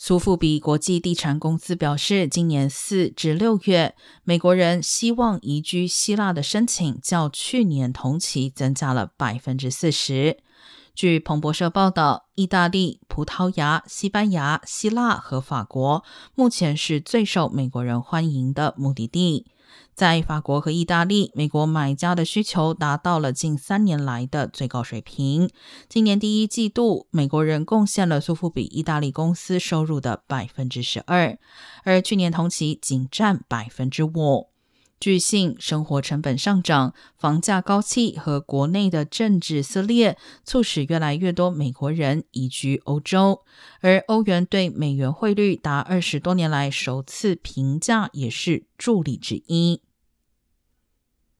苏富比国际地产公司表示，今年四至六月，美国人希望移居希腊的申请较去年同期增加了百分之四十。据彭博社报道，意大利、葡萄牙、西班牙、希腊和法国目前是最受美国人欢迎的目的地。在法国和意大利，美国买家的需求达到了近三年来的最高水平。今年第一季度，美国人贡献了苏富比意大利公司收入的百分之十二，而去年同期仅占百分之五。据信，生活成本上涨、房价高企和国内的政治撕裂，促使越来越多美国人移居欧洲。而欧元对美元汇率达二十多年来首次平价，也是助力之一。